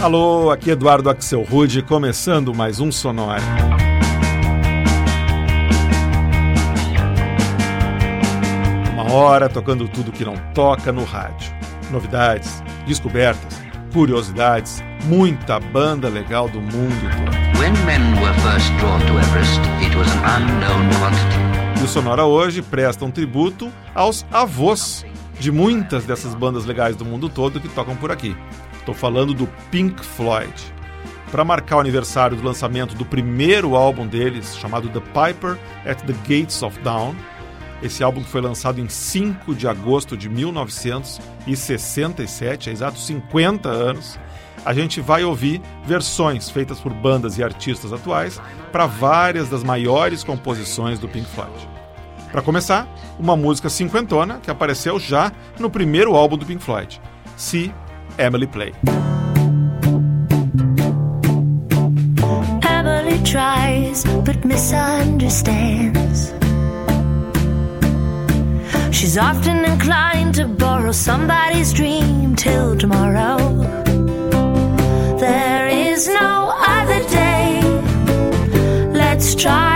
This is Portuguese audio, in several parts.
Alô, aqui Eduardo Axel Rude, começando mais um Sonora. Uma hora tocando tudo que não toca no rádio. Novidades, descobertas, curiosidades, muita banda legal do mundo todo. E o Sonora hoje presta um tributo aos avós de muitas dessas bandas legais do mundo todo que tocam por aqui. Estou falando do Pink Floyd. Para marcar o aniversário do lançamento do primeiro álbum deles, chamado The Piper at the Gates of Dawn, esse álbum foi lançado em 5 de agosto de 1967, há exatos 50 anos, a gente vai ouvir versões feitas por bandas e artistas atuais para várias das maiores composições do Pink Floyd. Para começar, uma música cinquentona que apareceu já no primeiro álbum do Pink Floyd, See Emily Play. Emily tries but misunderstands. She's often inclined to borrow somebody's dream till tomorrow. There is no other day. Let's try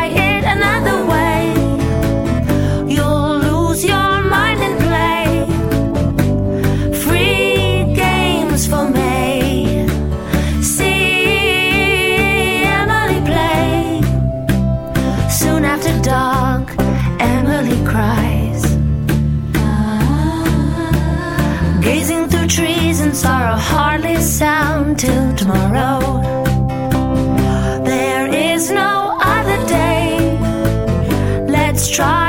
trees and sorrow hardly sound till tomorrow. There is no other day. Let's try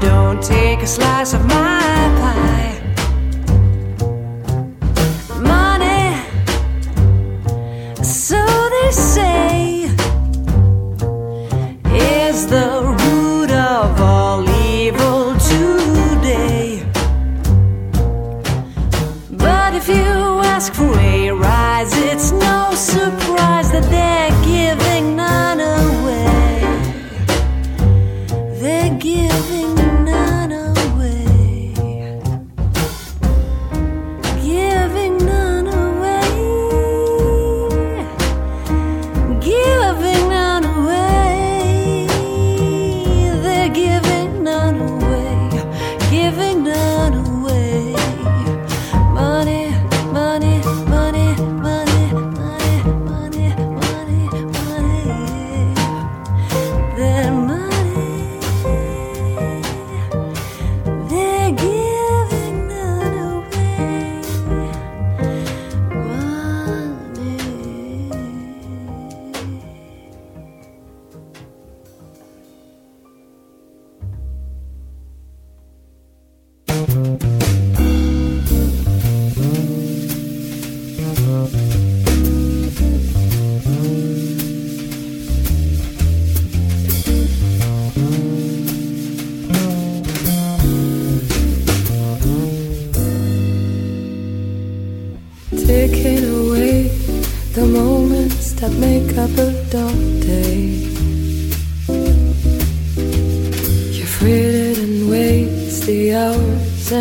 don't take a slice of my pie.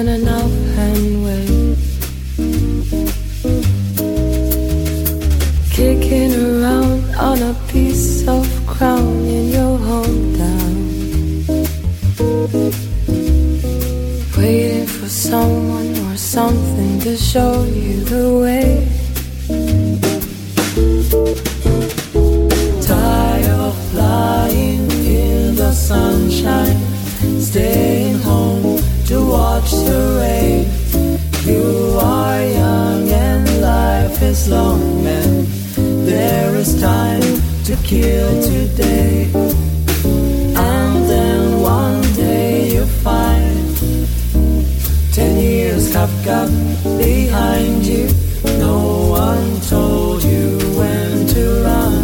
In an offhand way. Kicking around on a piece of crown in your hometown. Waiting for someone or something to show you the way. Tired of flying in the sunshine, home to watch the rain. You are young and life is long, and there is time to kill today. And then one day you find Ten years have got behind you. No one told you when to run.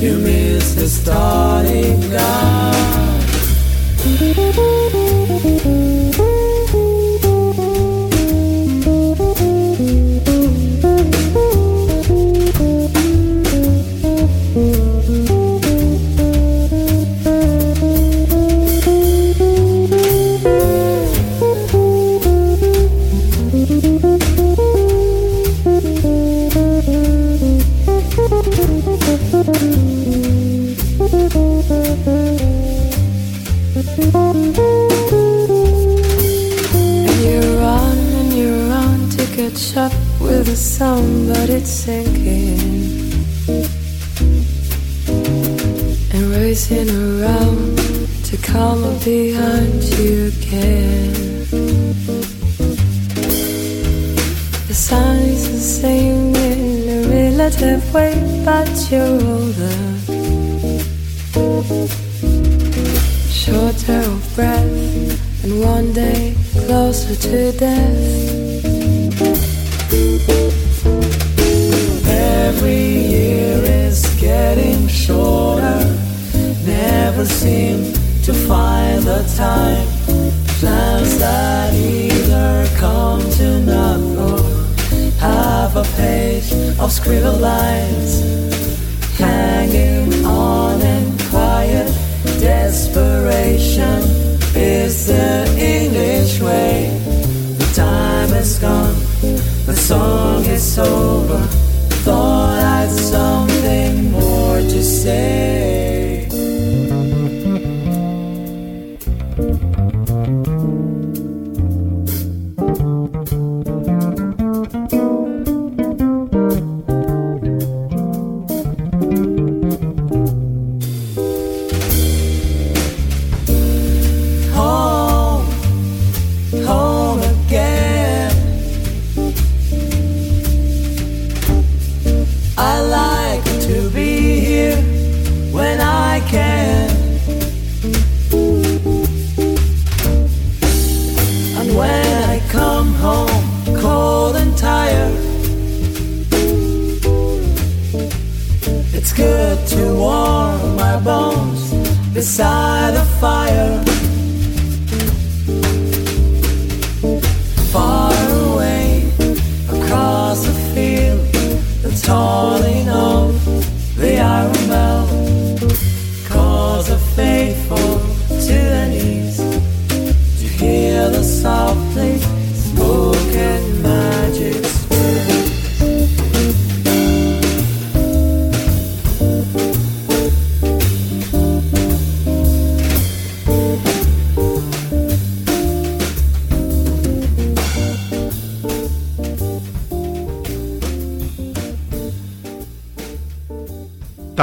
You missed the starting gun. Around to come up behind you again. The sun is the same in a relative way, but you're older. Shorter of breath, and one day closer to death. Every year is getting shorter. Never seem to find the time. Plans that either come to naught or have a page of scribbled lines hanging on in quiet desperation is the English way. The time is gone, the song is over. Thought I'd something more to say.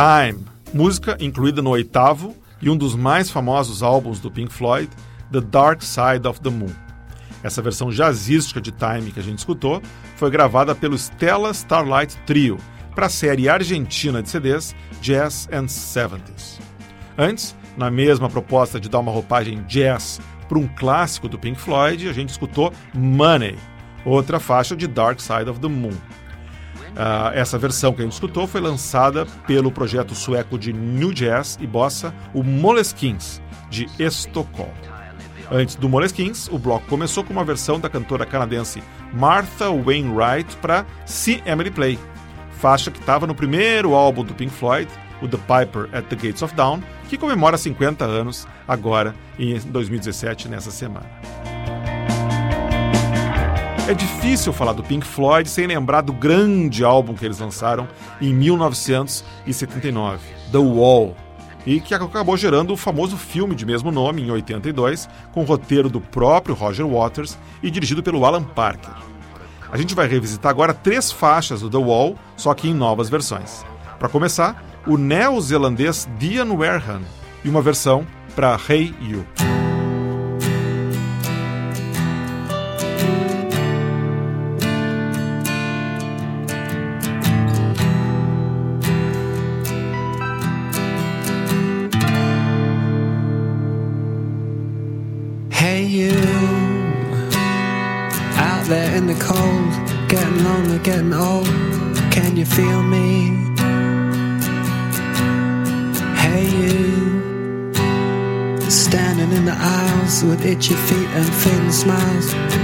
Time, música incluída no oitavo e um dos mais famosos álbuns do Pink Floyd, The Dark Side of the Moon. Essa versão jazzística de Time que a gente escutou foi gravada pelo Stella Starlight Trio para a série argentina de CDs Jazz and 70s. Antes, na mesma proposta de dar uma roupagem jazz para um clássico do Pink Floyd, a gente escutou Money, outra faixa de Dark Side of the Moon. Ah, essa versão que a gente escutou foi lançada pelo projeto sueco de New Jazz e Bossa, o Moleskins, de Estocolmo. Antes do Moleskins, o bloco começou com uma versão da cantora canadense Martha Wainwright para See Emily Play, faixa que estava no primeiro álbum do Pink Floyd, o The Piper at the Gates of Dawn, que comemora 50 anos agora em 2017, nessa semana. É difícil falar do Pink Floyd sem lembrar do grande álbum que eles lançaram em 1979, The Wall, e que acabou gerando o famoso filme de mesmo nome em 82, com roteiro do próprio Roger Waters e dirigido pelo Alan Parker. A gente vai revisitar agora três faixas do The Wall, só que em novas versões. Para começar, o neozelandês Dian Wareham e uma versão para Hey You. your feet and thin smiles.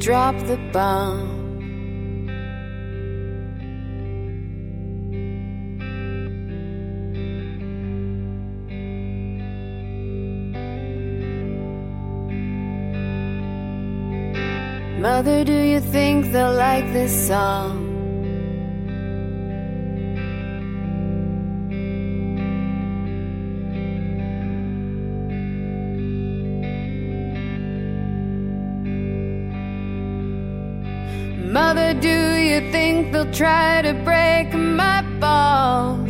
drop the bomb. Mother, do you think they'll like this song? will try to break my balls.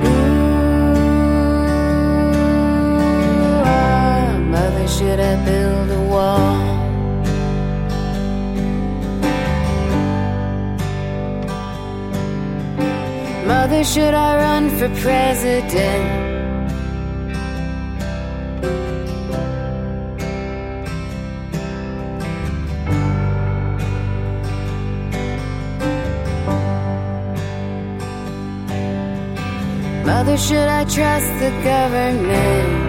Ooh, ah, mother, should I build a wall? Mother, should I run for president? should I trust the government?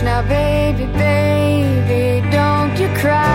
now, baby, baby, don't you cry.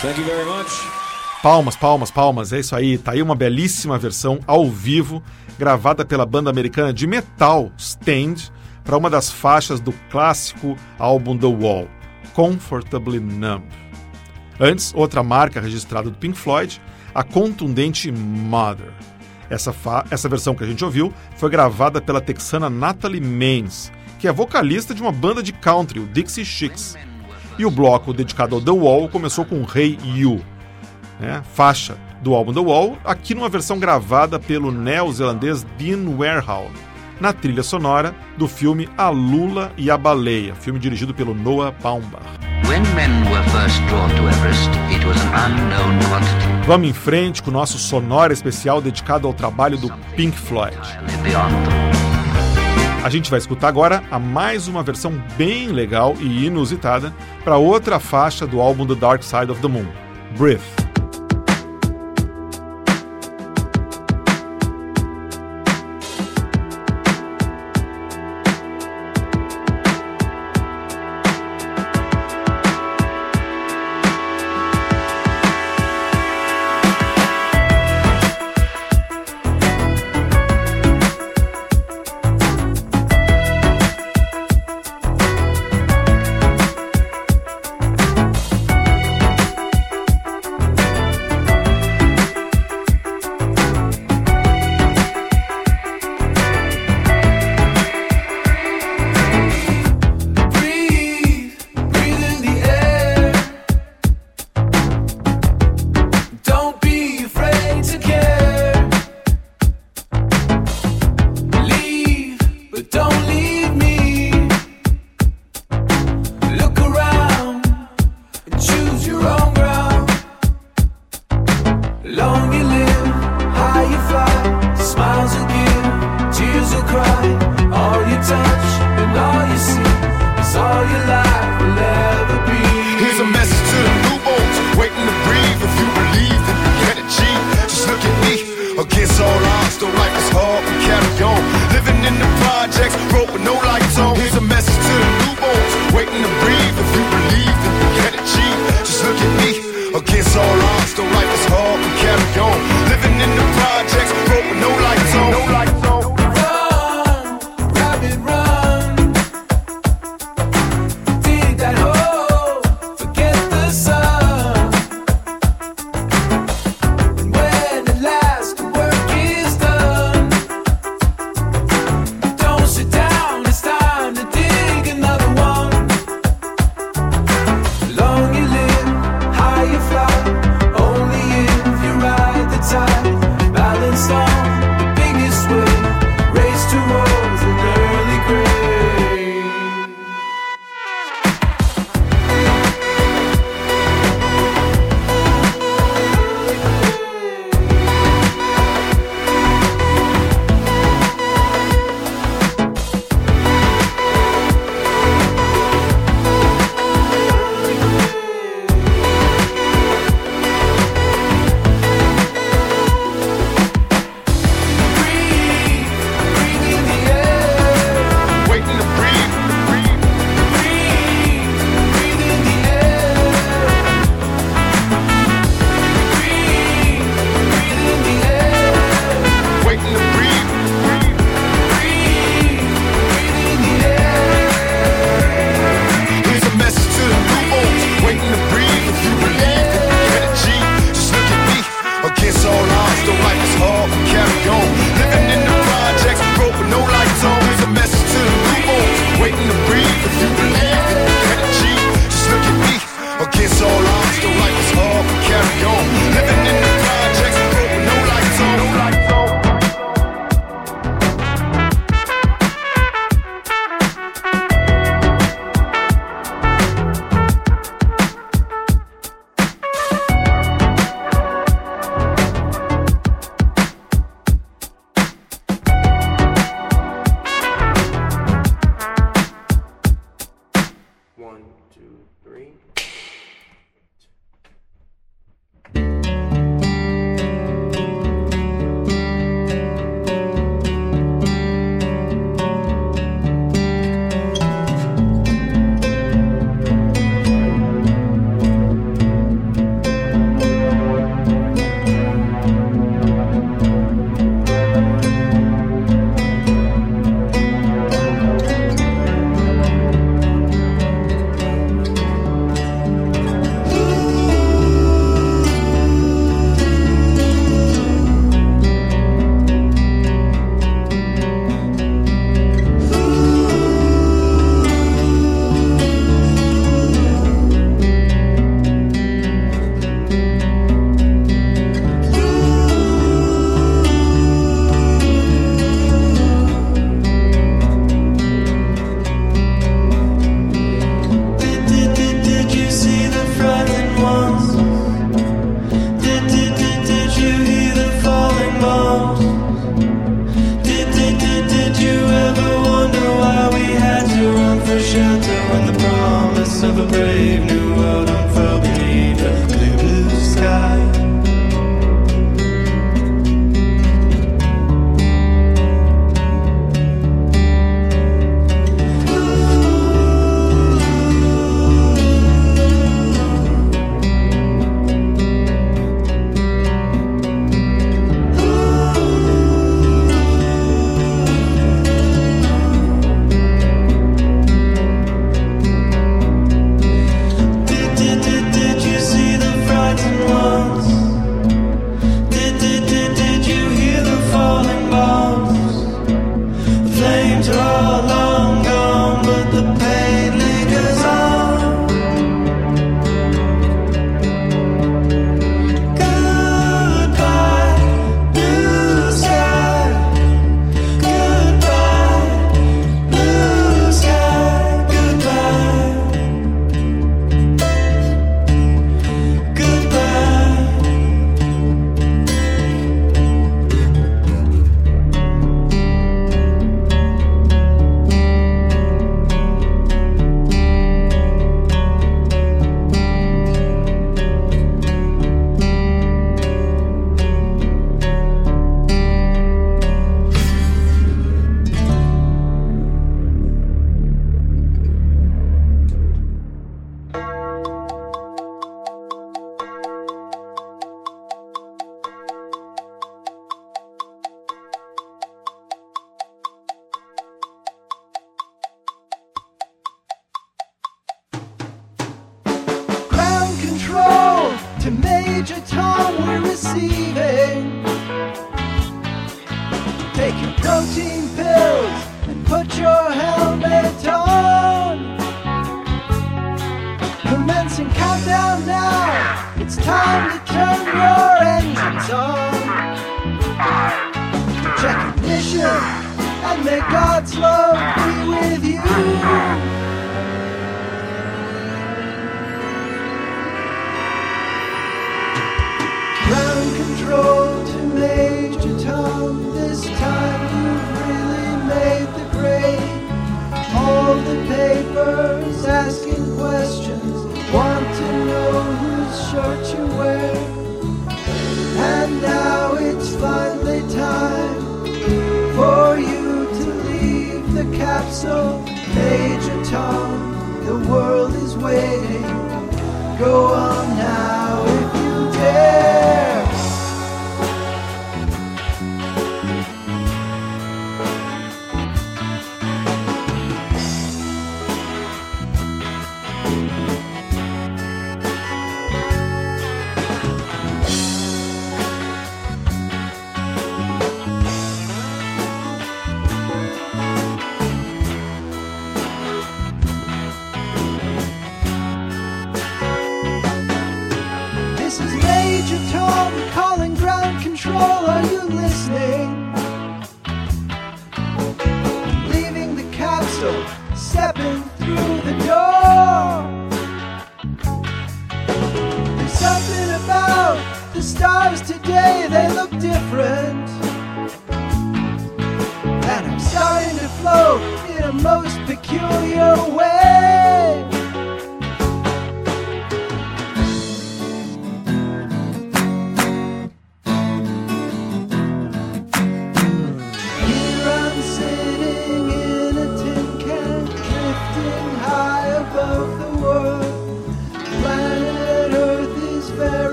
Thank you very much. Palmas, palmas, palmas, é isso aí. Tá aí uma belíssima versão ao vivo, gravada pela banda americana de metal Stand, para uma das faixas do clássico álbum The Wall, Comfortably Numb. Antes, outra marca registrada do Pink Floyd, a contundente Mother. Essa, essa versão que a gente ouviu foi gravada pela texana Natalie Maines, que é vocalista de uma banda de country, o Dixie Chicks e o bloco dedicado ao The Wall começou com Hey You, né? faixa do álbum The Wall, aqui numa versão gravada pelo neozelandês Dean Warehouse, na trilha sonora do filme A Lula e a Baleia, filme dirigido pelo Noah Baumbach. Everest, Vamos em frente com o nosso sonora especial dedicado ao trabalho do Pink Floyd. A gente vai escutar agora a mais uma versão bem legal e inusitada para outra faixa do álbum The Dark Side of the Moon, Breath.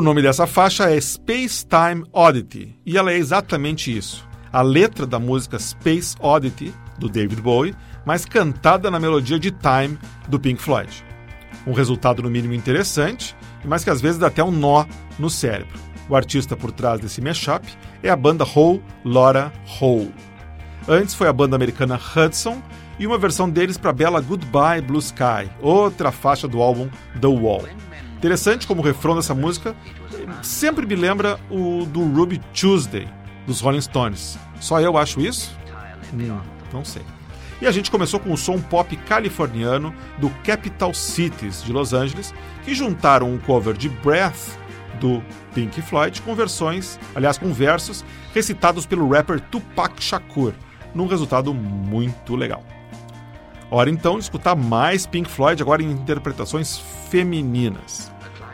O nome dessa faixa é Space Time Oddity e ela é exatamente isso. A letra da música Space Oddity, do David Bowie, mas cantada na melodia de Time, do Pink Floyd. Um resultado no mínimo interessante, mas que às vezes dá até um nó no cérebro. O artista por trás desse mashup é a banda Hole Laura Hole. Antes foi a banda americana Hudson e uma versão deles para a bela Goodbye Blue Sky, outra faixa do álbum The Wall. Interessante como o refrão dessa música sempre me lembra o do Ruby Tuesday, dos Rolling Stones. Só eu acho isso? Hum, não sei. E a gente começou com o som pop californiano do Capital Cities de Los Angeles, que juntaram um cover de Breath do Pink Floyd com versões, aliás, com versos recitados pelo rapper Tupac Shakur, num resultado muito legal. Hora então de escutar mais Pink Floyd agora em interpretações femininas.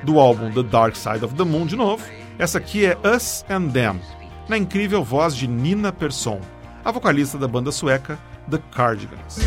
Do álbum The Dark Side of the Moon de novo, essa aqui é Us and Them, na incrível voz de Nina Persson, a vocalista da banda sueca The Cardigans.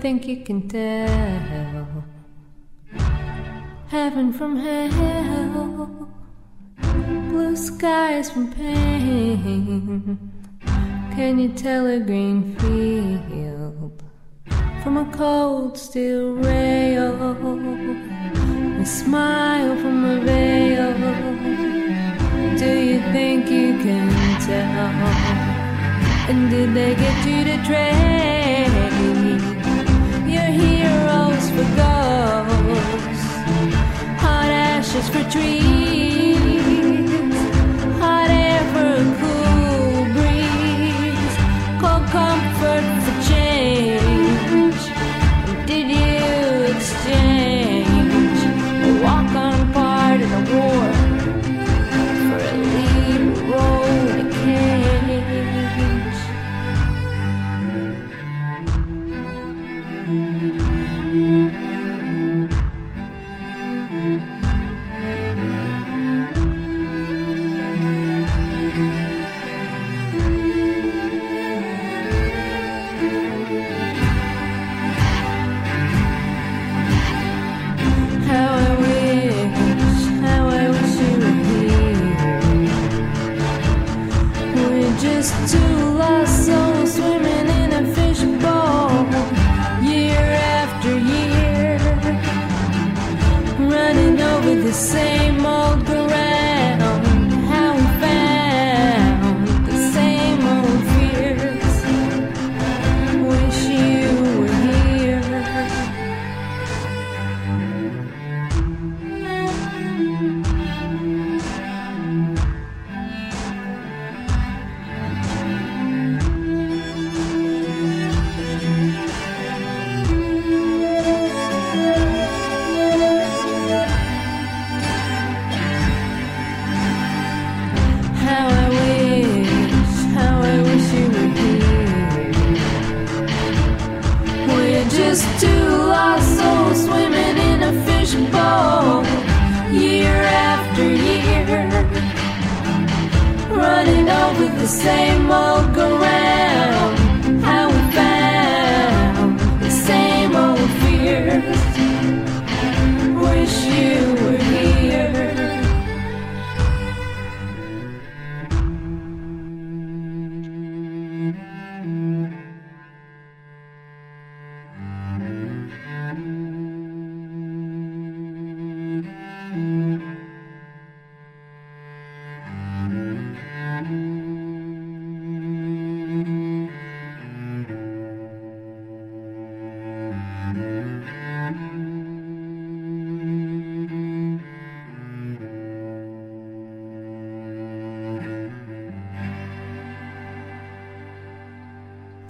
Think you can tell. Heaven from hell,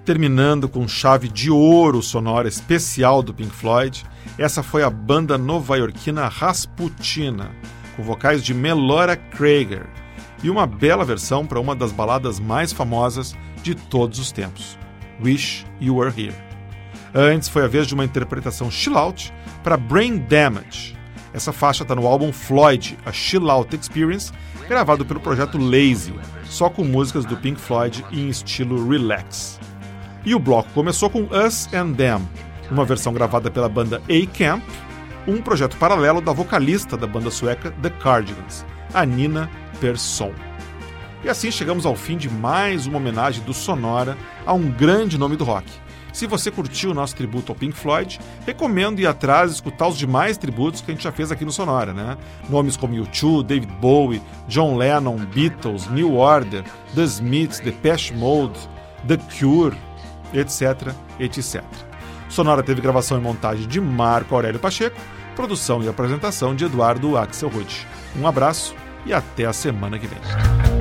Terminando com chave de ouro sonora especial do Pink Floyd, essa foi a banda nova-iorquina Rasputina, com vocais de Melora Krager, e uma bela versão para uma das baladas mais famosas de todos os tempos, Wish You Were Here. Antes foi a vez de uma interpretação chill out para Brain Damage. Essa faixa está no álbum Floyd, a Chill Out Experience, gravado pelo projeto Lazy, só com músicas do Pink Floyd em estilo relax. E o bloco começou com Us and Them, uma versão gravada pela banda A-Camp, um projeto paralelo da vocalista da banda sueca The Cardigans, a Nina Persson. E assim chegamos ao fim de mais uma homenagem do Sonora a um grande nome do rock. Se você curtiu o nosso tributo ao Pink Floyd, recomendo ir atrás e escutar os demais tributos que a gente já fez aqui no Sonora, né? Nomes como U2, David Bowie, John Lennon, Beatles, New Order, The Smiths, Depeche Mode, The Cure, etc, etc. Sonora teve gravação e montagem de Marco Aurélio Pacheco, produção e apresentação de Eduardo Axel. Um abraço e até a semana que vem.